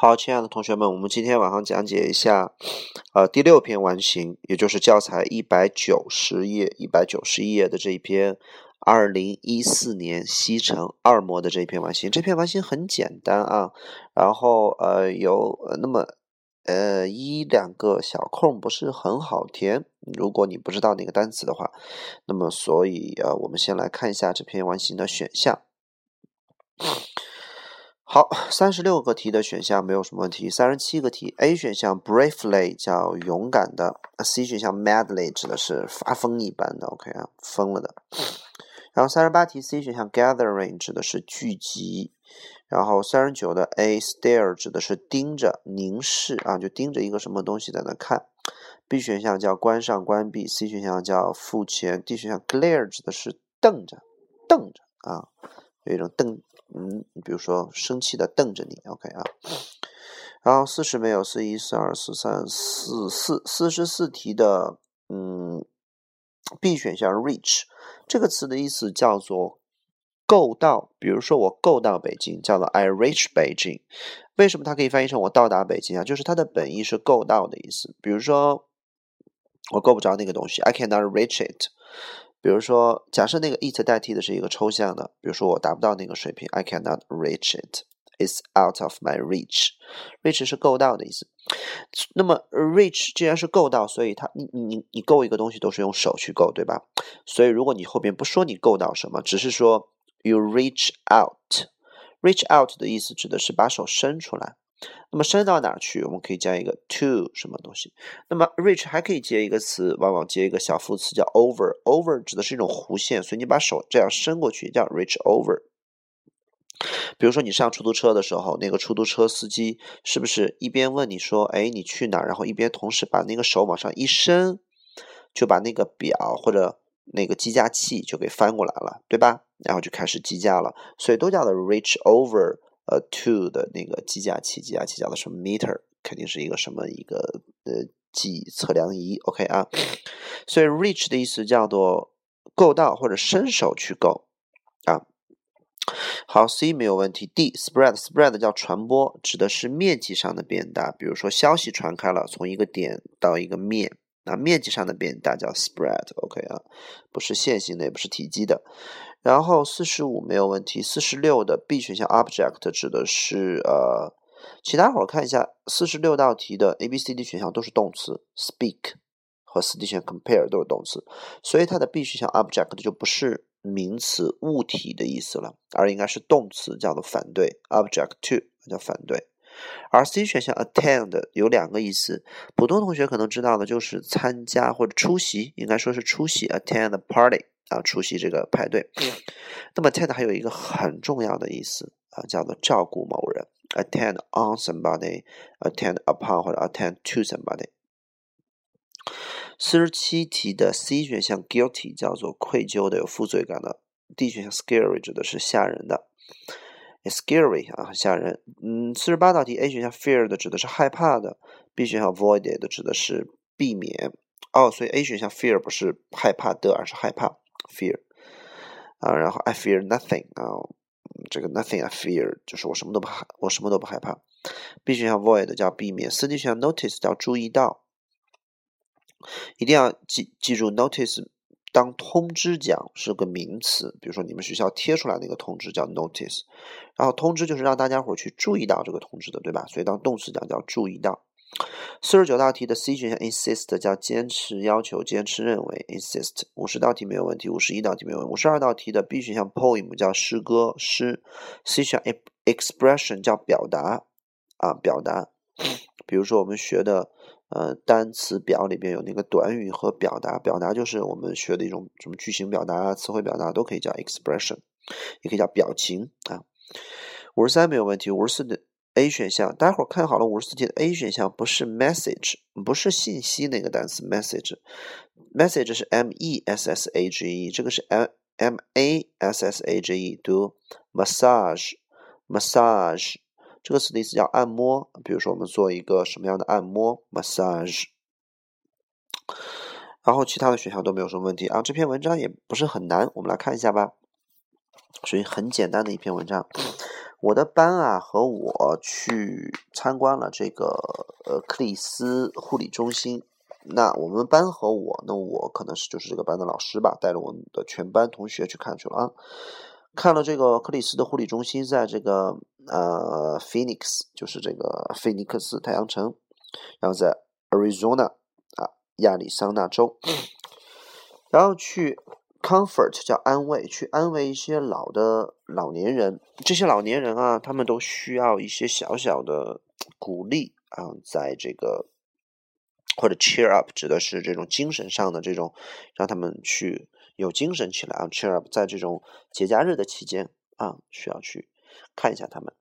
好，亲爱的同学们，我们今天晚上讲解一下，呃，第六篇完形，也就是教材一百九十页、一百九十一页的这一篇，二零一四年西城二模的这一篇完形。这篇完形很简单啊，然后呃有那么呃一两个小空不是很好填，如果你不知道哪个单词的话，那么所以呃我们先来看一下这篇完形的选项。好，三十六个题的选项没有什么问题。三十七个题，A 选项 bravely 叫勇敢的，C 选项 madly 指的是发疯一般的，OK 啊，疯了的。然后三十八题，C 选项 gathering 指的是聚集。然后三十九的 A stare 指的是盯着、凝视啊，就盯着一个什么东西在那看。B 选项叫关上、关闭，C 选项叫付钱，D 选项 glare 指的是瞪着、瞪着啊，有一种瞪。嗯，比如说生气的瞪着你，OK 啊。然后四十没有，四一、四二、四三、四四四十四题的，嗯，B 选项 reach 这个词的意思叫做够到。比如说我够到北京，叫做 I reach Beijing。为什么它可以翻译成我到达北京啊？就是它的本意是够到的意思。比如说我够不着那个东西，I cannot reach it。比如说，假设那个 it 代替的是一个抽象的，比如说我达不到那个水平，I cannot reach it. It's out of my reach. Reach 是够到的意思。那么 reach 既然是够到，所以它你你你够一个东西都是用手去够，对吧？所以如果你后边不说你够到什么，只是说 you reach out. Reach out 的意思指的是把手伸出来。那么伸到哪儿去？我们可以加一个 to 什么东西？那么 reach 还可以接一个词，往往接一个小副词叫 over。over 指的是一种弧线，所以你把手这样伸过去叫 reach over。比如说你上出租车的时候，那个出租车司机是不是一边问你说：“哎，你去哪儿？”然后一边同时把那个手往上一伸，就把那个表或者那个计价器就给翻过来了，对吧？然后就开始计价了，所以都叫做 reach over。呃，two 的那个计价器，计价器叫做什么 meter，肯定是一个什么一个呃计测量仪，OK 啊。所以 reach 的意思叫做够到或者伸手去够啊。好，C 没有问题。D spread，spread 叫传播，指的是面积上的变大。比如说消息传开了，从一个点到一个面，那面积上的变大叫 spread，OK 啊，不是线性的，也不是体积的。然后四十五没有问题，四十六的 B 选项 object 指的是呃，请大家伙看一下四十六道题的 A、B、C、D 选项都是动词，speak 和四 D 选项 compare 都是动词，所以它的 B 选项 object 就不是名词物体的意思了，而应该是动词，叫做反对 object to 叫反对。而 C 选项 attend 有两个意思，普通同学可能知道的就是参加或者出席，应该说是出席 attend the party。啊，出席这个派对。那么，tend 还有一个很重要的意思啊，叫做照顾某人，attend on somebody，attend upon 或者 attend to somebody。四十七题的 C 选项 guilty 叫做愧疚的、有负罪感的；D 选项 scary 指的是吓人的，scary 啊，吓人。嗯，四十八道题 A 选项 fear 的指的是害怕的；B 选项 avoided 指的是避免。哦，所以 A 选项 fear 不是害怕的，而是害怕。fear 啊，然后 I fear nothing 啊，这个 nothing I fear 就是我什么都不害，我什么都不害怕。B 选项 void 叫避免，，C 选项 notice 叫注意到，一定要记记住 notice 当通知讲是个名词，比如说你们学校贴出来那个通知叫 notice，然后通知就是让大家伙去注意到这个通知的，对吧？所以当动词讲叫注意到。四十九道题的 C 选项 insist 叫坚持、要求、坚持、认为 insist。五十道题没有问题，五十一道题没有问题。五十二道题的 B 选项 poem 叫诗歌、诗。C 选项 expression 叫表达啊，表达。比如说我们学的呃单词表里边有那个短语和表达，表达就是我们学的一种什么句型表达啊、词汇表达都可以叫 expression，也可以叫表情啊。五十三没有问题，五十四的。A 选项，待会儿看好了，五十四题的 A 选项不是 message，不是信息那个单词 message，message 是 m e s s a g e，这个是 m m a s s a g e，读 massage，massage 这个词的意思叫按摩，比如说我们做一个什么样的按摩 massage，然后其他的选项都没有什么问题啊，这篇文章也不是很难，我们来看一下吧，属于很简单的一篇文章。我的班啊和我去参观了这个呃克里斯护理中心。那我们班和我，那我可能是就是这个班的老师吧，带着我们的全班同学去看去了啊。看了这个克里斯的护理中心，在这个呃 Phoenix，就是这个菲尼克斯太阳城，然后在 Arizona 啊亚利桑那州，然后去 Comfort 叫安慰，去安慰一些老的老年人。这些老年人啊，他们都需要一些小小的鼓励啊，在这个。或者 cheer up 指的是这种精神上的这种，让他们去有精神起来啊。cheer up 在这种节假日的期间啊，需要去看一下他们。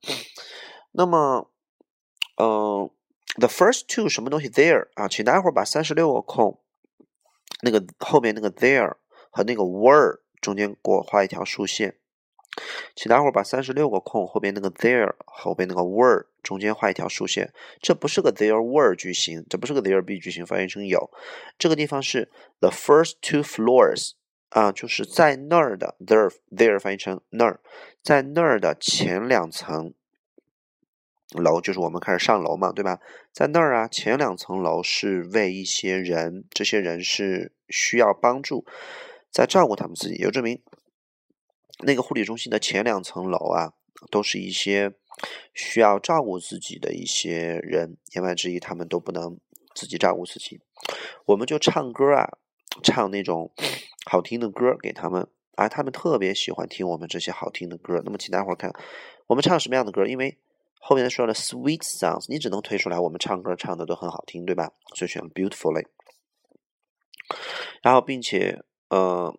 那么，嗯，the first two 什么东西 there 啊，请大家伙把三十六个空，那个后面那个 there 和那个 were 中间给我画一条竖线。请大伙把三十六个空后边那个 there 后边那个 were 中间画一条竖线，这不是个 there were 句型，这不是个 there be 句型，翻译成有。这个地方是 the first two floors 啊，就是在那儿的 there there 翻译成那儿，在那儿的前两层楼，就是我们开始上楼嘛，对吧？在那儿啊，前两层楼是为一些人，这些人是需要帮助，在照顾他们自己，也就证明。那个护理中心的前两层楼啊，都是一些需要照顾自己的一些人，言外之意，他们都不能自己照顾自己。我们就唱歌啊，唱那种好听的歌给他们，啊，他们特别喜欢听我们这些好听的歌。那么，请大伙儿看，我们唱什么样的歌？因为后面说了 sweet sounds，你只能推出来我们唱歌唱的都很好听，对吧？所以选 beautifully。然后，并且，呃。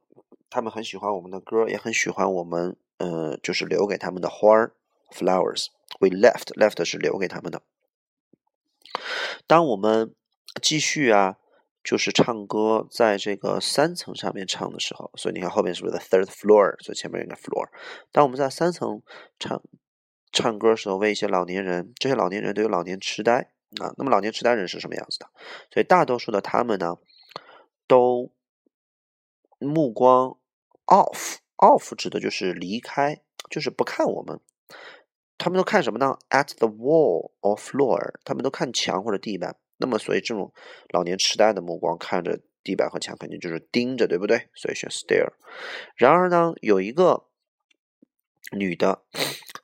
他们很喜欢我们的歌，也很喜欢我们，呃，就是留给他们的花儿，flowers。We left left 是留给他们的。当我们继续啊，就是唱歌，在这个三层上面唱的时候，所以你看后面是不是 the third floor？所以前面有个 floor。当我们在三层唱唱歌时候，为一些老年人，这些老年人都有老年痴呆啊。那么老年痴呆人是什么样子的？所以大多数的他们呢，都。目光 off，off 指的就是离开，就是不看我们。他们都看什么呢？At the wall or floor，他们都看墙或者地板。那么，所以这种老年痴呆的目光看着地板和墙，肯定就是盯着，对不对？所以选 stare。然而呢，有一个女的，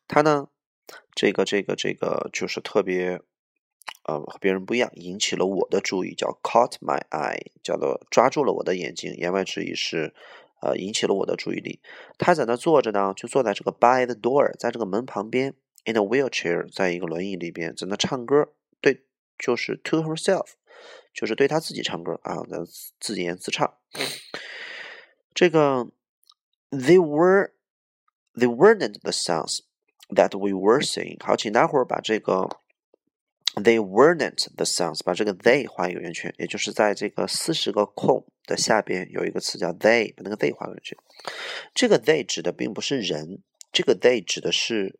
她呢，这个这个这个就是特别。呃，和别人不一样，引起了我的注意，叫 caught my eye，叫做抓住了我的眼睛。言外之意是，呃，引起了我的注意力。他在那坐着呢，就坐在这个 by the door，在这个门旁边，in a wheelchair，在一个轮椅里边，在那唱歌。就是 to herself，就是对他自己唱歌啊，自自言自唱。这个 they were，they weren't the sounds that we were singing。好，请大伙儿把这个。They weren't the sounds，把这个 they 画一个圆圈，也就是在这个四十个空的下边有一个词叫 they，把那个 they 画个圆圈。这个 they 指的并不是人，这个 they 指的是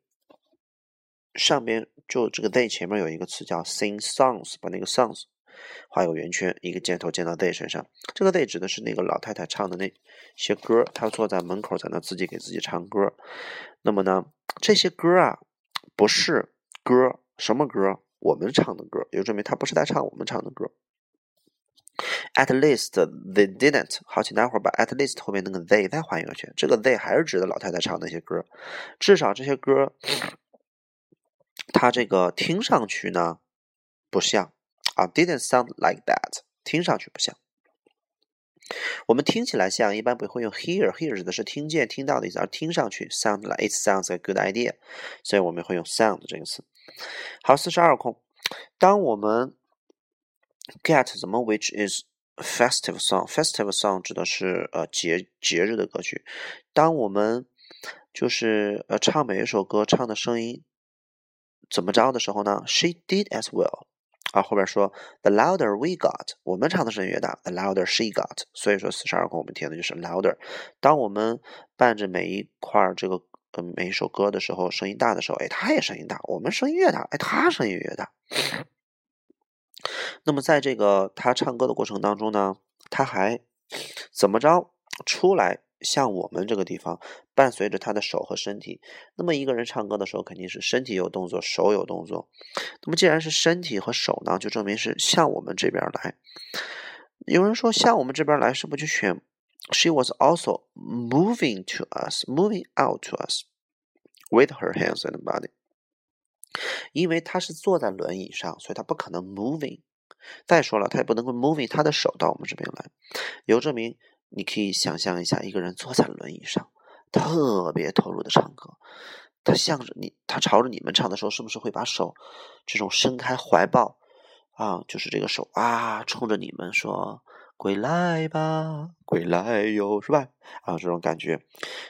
上边就这个 they 前面有一个词叫 sing songs，把那个 songs 画一个圆圈，一个箭头箭到 they 身上。这个 they 指的是那个老太太唱的那些歌，她坐在门口在那自己给自己唱歌。那么呢，这些歌啊，不是歌，什么歌？我们唱的歌，也就证明他不是在唱我们唱的歌。At least they didn't。好，请大伙儿把 at least 后面那个 they 再换一个圈。这个 they 还是指的老太太唱那些歌。至少这些歌，它这个听上去呢不像啊，didn't sound like that。听上去不像。我们听起来像，一般不会用 hear，hear 指的是听见、听到的意思，而听上去 sound like it sounds a good idea，所以我们会用 sound 这个词。好，四十二空。当我们 get 什么，which is festive song，festive song 指的是呃节节日的歌曲。当我们就是呃唱每一首歌唱的声音怎么着的时候呢？She did as well。啊，后边说 the louder we got，我们唱的声音越大，the louder she got。所以说四十二空我们填的就是 louder。当我们伴着每一块这个。嗯，每一首歌的时候，声音大的时候，哎，他也声音大。我们声音越大，哎，他声音越大。那么，在这个他唱歌的过程当中呢，他还怎么着出来像我们这个地方伴随着他的手和身体。那么一个人唱歌的时候，肯定是身体有动作，手有动作。那么既然是身体和手呢，就证明是向我们这边来。有人说向我们这边来，是不是就选？She was also moving to us, moving out to us with her hands and body。因为她是坐在轮椅上，所以她不可能 moving。再说了，她也不能够 moving 她的手到我们这边来。有证明，你可以想象一下，一个人坐在轮椅上，特别投入的唱歌，他向着你，他朝着你们唱的时候，是不是会把手这种伸开怀抱？啊，就是这个手啊，冲着你们说“归来吧，归来哟”，是吧？啊，这种感觉。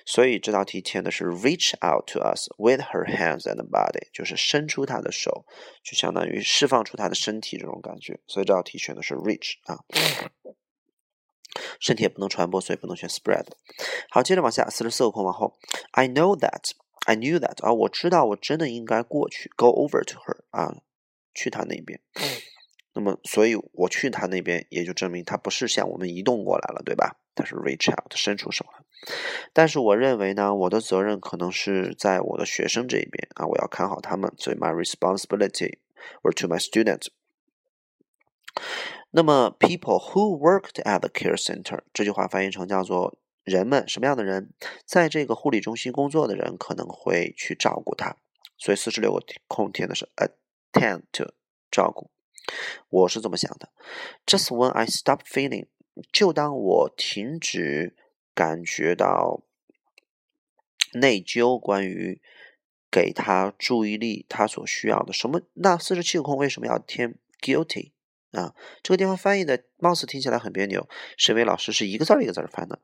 所以这道题填的是 “reach out to us with her hands and body”，就是伸出她的手，就相当于释放出她的身体这种感觉。所以这道题选的是 “reach” 啊，身体也不能传播，所以不能选 “spread”。好，接着往下，四十四个空往后，I know that, I knew that 啊，我知道，我真的应该过去，go over to her 啊，去她那边。那么，所以我去他那边，也就证明他不是向我们移动过来了，对吧？他是 reach out，伸出手了。但是我认为呢，我的责任可能是在我的学生这一边啊，我要看好他们，所以 my responsibility were to my students。那么，people who worked at the care center 这句话翻译成叫做人们什么样的人，在这个护理中心工作的人可能会去照顾他。所以四十六个空填的是 attend to 照顾。我是这么想的，Just when I stop feeling，就当我停止感觉到内疚，关于给他注意力，他所需要的什么？那四十七个空为什么要填 guilty 啊？这个地方翻译的貌似听起来很别扭，沈伟老师是一个字儿一个字儿翻的，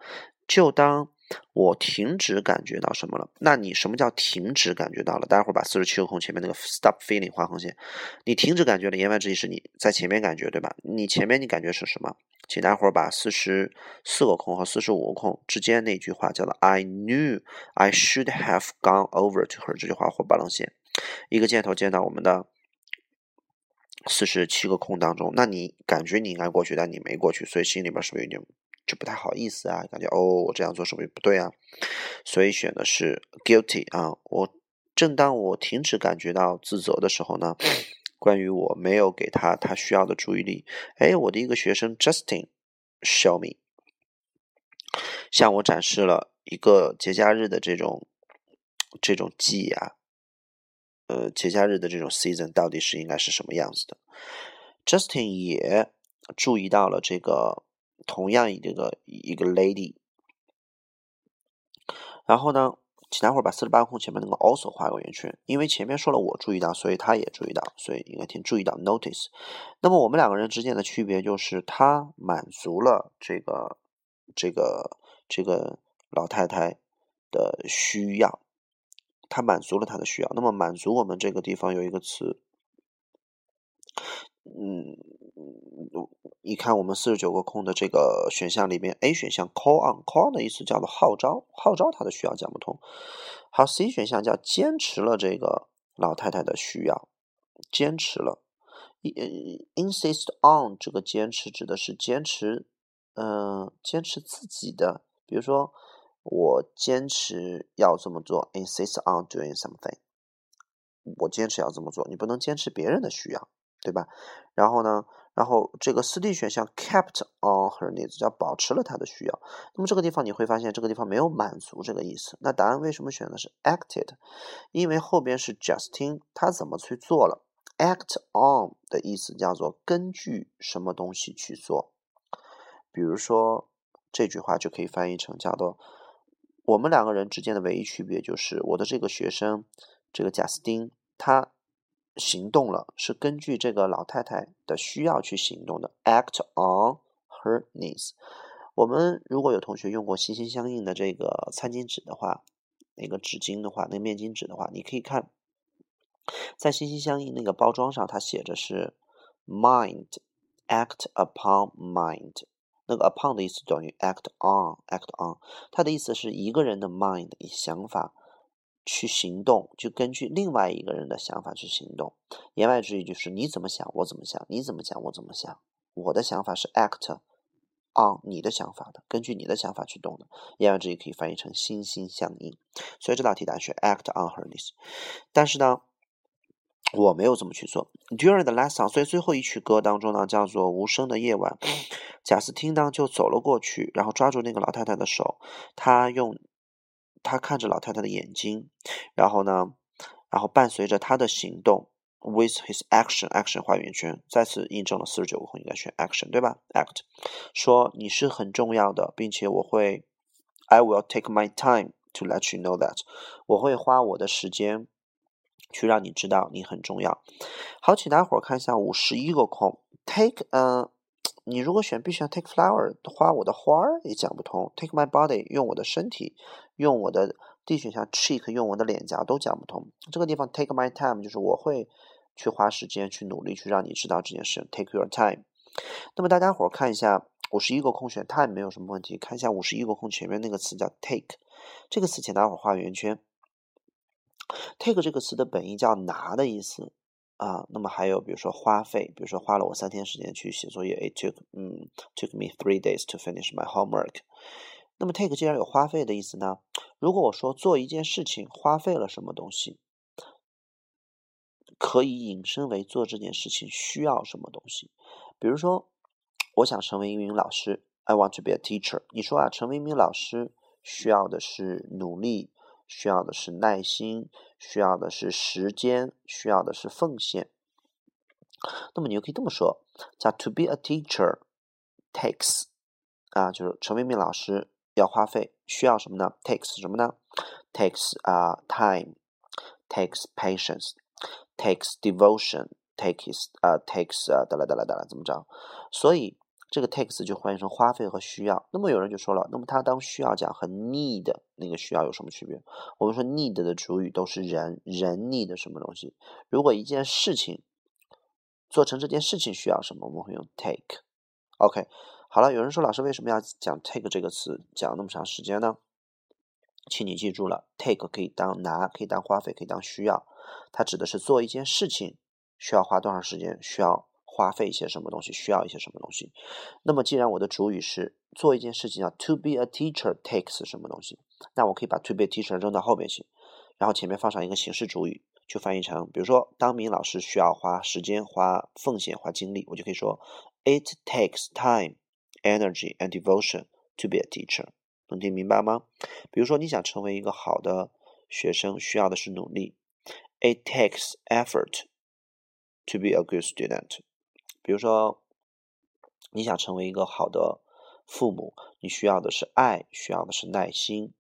就当。我停止感觉到什么了？那你什么叫停止感觉到了？待会儿把四十七个空前面那个 stop feeling 画横线。你停止感觉了，言外之意是你在前面感觉，对吧？你前面你感觉是什么？请待会儿把四十四个空和四十五个空之间那句话叫做 I knew I should have gone over to her 这句话画把横线，一个箭头箭到我们的四十七个空当中。那你感觉你应该过去，但你没过去，所以心里边是不是有点？就不太好意思啊，感觉哦，我这样做是不是不对啊？所以选的是 guilty 啊。我正当我停止感觉到自责的时候呢，关于我没有给他他需要的注意力，哎，我的一个学生 Justin show me 向我展示了一个节假日的这种这种记忆啊，呃，节假日的这种 season 到底是应该是什么样子的？Justin 也注意到了这个。同样一个一个 lady，然后呢，请待会儿把四十八空前面那个 also 画个圆圈，因为前面说了我注意到，所以他也注意到，所以应该填注意到 notice。那么我们两个人之间的区别就是，他满足了这个这个这个老太太的需要，他满足了他的需要。那么满足我们这个地方有一个词，嗯。你看，我们四十九个空的这个选项里面，A 选项 call on，call on 的意思叫做号召，号召他的需要讲不通。好，C 选项叫坚持了这个老太太的需要，坚持了。insist on 这个坚持指的是坚持，嗯，坚持自己的。比如说，我坚持要这么做，insist on doing something。我坚持要这么做，你不能坚持别人的需要，对吧？然后呢？然后这个四 D 选项 kept on her needs 叫保持了她的需要。那么这个地方你会发现这个地方没有满足这个意思。那答案为什么选的是 acted？因为后边是 Justin，他怎么去做了？act on 的意思叫做根据什么东西去做。比如说这句话就可以翻译成叫做我们两个人之间的唯一区别就是我的这个学生这个贾斯汀他。行动了，是根据这个老太太的需要去行动的。Act on her needs。我们如果有同学用过心心相印的这个餐巾纸的话，那个纸巾的话，那个面巾纸的话，你可以看，在心心相印那个包装上，它写着是 mind，act upon mind。那个 upon 的意思等于 act on，act on。它的意思是一个人的 mind，想法。去行动，就根据另外一个人的想法去行动。言外之意就是你怎么想，我怎么想；你怎么想，我怎么想。我的想法是 act on 你的想法的，根据你的想法去动的。言外之意可以翻译成心心相印。所以这道题答案是 act on her needs。但是呢，我没有这么去做。During the last song，所以最后一曲歌当中呢，叫做《无声的夜晚》。贾斯汀呢就走了过去，然后抓住那个老太太的手，他用他看着老太太的眼睛，然后呢，然后伴随着他的行动。With his action, action 画圆圈，再次印证了四十九个空应该选 action，对吧？Act，说你是很重要的，并且我会，I will take my time to let you know that，我会花我的时间去让你知道你很重要。好，请大伙儿看一下五十一个空，take，嗯，你如果选 B 选 take flower，花我的花儿也讲不通。Take my body，用我的身体，用我的。D 选项 cheek 用我的脸颊都讲不通。这个地方 take my time 就是我会去花时间去努力去让你知道这件事。Take your time。那么大家伙儿看一下五十一个空选 time 没有什么问题。看一下五十一个空前面那个词叫 take，这个词请大伙画圆圈。Take 这个词的本意叫拿的意思啊。那么还有比如说花费，比如说花了我三天时间去写作业。It took 嗯 took me three days to finish my homework。那么 take 既然有花费的意思呢？如果我说做一件事情花费了什么东西，可以引申为做这件事情需要什么东西。比如说，我想成为一名老师，I want to be a teacher。你说啊，成为一名老师需要的是努力，需要的是耐心，需要的是时间，需要的是奉献。那么你就可以这么说，叫 to be a teacher takes 啊，就是陈为一名老师。要花费需要什么呢？takes 什么呢？takes 啊 time，takes patience，takes devotion，takes 啊 takes 啊，得了得了得了，怎么着？所以这个 takes 就翻译成花费和需要。那么有人就说了，那么它当需要讲和 need 那个需要有什么区别？我们说 need 的主语都是人，人 need 什么东西？如果一件事情做成这件事情需要什么，我们会用 take。OK。好了，有人说老师为什么要讲 take 这个词讲那么长时间呢？请你记住了，take 可以当拿，可以当花费，可以当需要，它指的是做一件事情需要花多长时间，需要花费一些什么东西，需要一些什么东西。那么既然我的主语是做一件事情要 to be a teacher takes 什么东西，那我可以把 to be a teacher 扔到后面去，然后前面放上一个形式主语，就翻译成，比如说当名老师需要花时间、花奉献、花精力，我就可以说 it takes time。Energy and devotion to be a teacher，能听明白吗？比如说，你想成为一个好的学生，需要的是努力。It takes effort to be a good student。比如说，你想成为一个好的父母，你需要的是爱，需要的是耐心。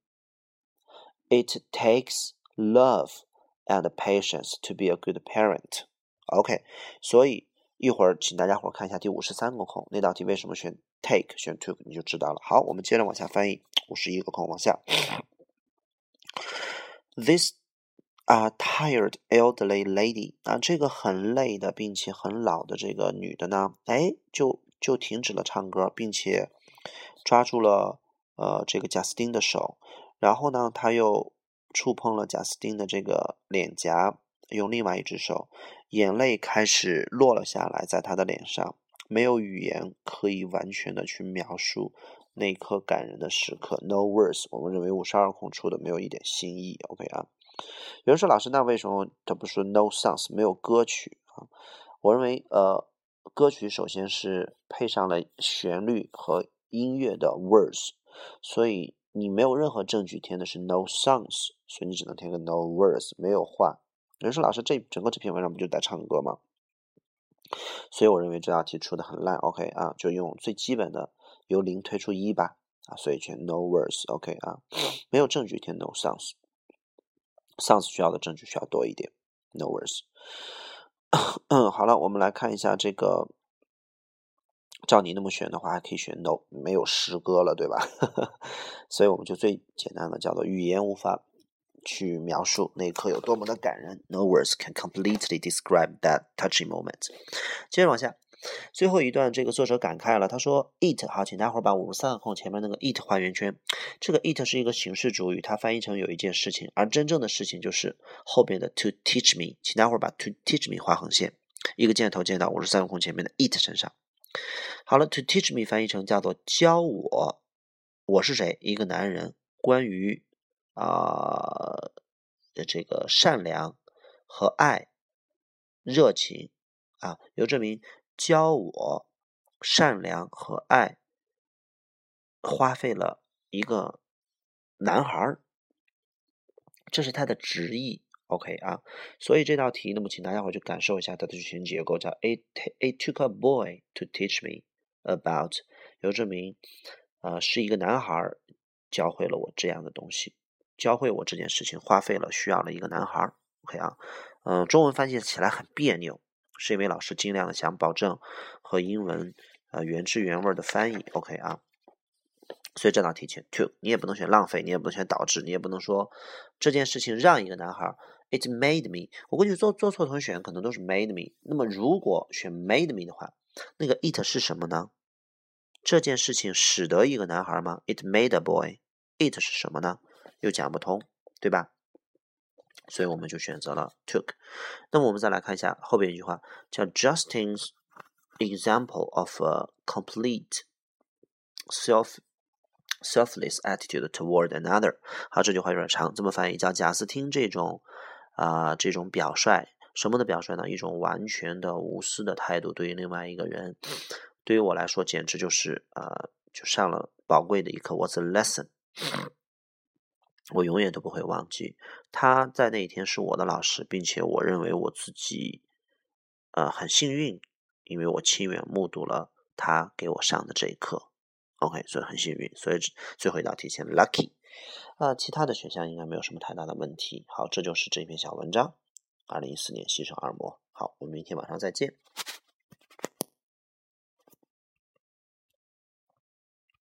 It takes love and patience to be a good parent。OK，所以一会儿请大家伙看一下第五十三个空，那道题为什么选？take 选 took 你就知道了。好，我们接着往下翻译，五十一个空往下。This a tired elderly lady 啊，这个很累的并且很老的这个女的呢，哎，就就停止了唱歌，并且抓住了呃这个贾斯汀的手，然后呢，他又触碰了贾斯汀的这个脸颊，用另外一只手，眼泪开始落了下来，在他的脸上。没有语言可以完全的去描述那一刻感人的时刻。No words，我们认为五十二空出的没有一点新意。OK 啊，有人说老师，那为什么他不说 no songs，没有歌曲啊？我认为呃，歌曲首先是配上了旋律和音乐的 words，所以你没有任何证据填的是 no songs，所以你只能填个 no words，没有话。有人说老师，这整个这篇文章不就在唱歌吗？所以我认为这道题出的很烂，OK 啊，就用最基本的由零推出一吧，啊，所以选 no words，OK 啊，没有证据填 no songs sounds 需要的证据需要多一点，no words。嗯，好了，我们来看一下这个，照你那么选的话，还可以选 no，没有诗歌了，对吧？所以我们就最简单的叫做语言无法。去描述那一刻有多么的感人。No words can completely describe that touching moment。接着往下，最后一段，这个作者感慨了，他说：“it 好，请大伙儿把五十三空前面那个 it 画圆圈。这个 it 是一个形式主语，它翻译成有一件事情，而真正的事情就是后边的 to teach me。请大伙儿把 to teach me 画横线，一个箭头箭到五十三空前面的 it 身上。好了，to teach me 翻译成叫做教我，我是谁？一个男人。关于啊的这个善良和爱、热情啊，由这名教我善良和爱，花费了一个男孩儿，这是他的直译。OK 啊，所以这道题，那么请大家回去感受一下它的句型结构，叫 It it took a boy to teach me about，由这名呃是一个男孩儿教会了我这样的东西，教会我这件事情花费了需要了一个男孩儿 OK 啊，嗯，中文翻译起来很别扭，是因为老师尽量的想保证和英文呃原汁原味的翻译。OK 啊。所以这道题选 to，你也不能选浪费，你也不能选导致，你也不能说这件事情让一个男孩。It made me，我估计做做错同学可能都是 made me。那么如果选 made me 的话，那个 it 是什么呢？这件事情使得一个男孩吗？It made a boy。it 是什么呢？又讲不通，对吧？所以我们就选择了 took。那么我们再来看一下后边一句话，叫 Justin's example of a complete self selfless attitude toward another。好，这句话有点长，这么翻译叫贾斯汀这种啊这种表率，什么的表率呢？一种完全的无私的态度对于另外一个人。对于我来说，简直就是啊，就上了宝贵的一课。What's a lesson？我永远都不会忘记，他在那一天是我的老师，并且我认为我自己呃很幸运，因为我亲眼目睹了他给我上的这一课。OK，所以很幸运，所以最后一道题选 lucky，啊，其他的选项应该没有什么太大的问题。好，这就是这篇小文章，二零一四年西城二模。好，我们明天晚上再见。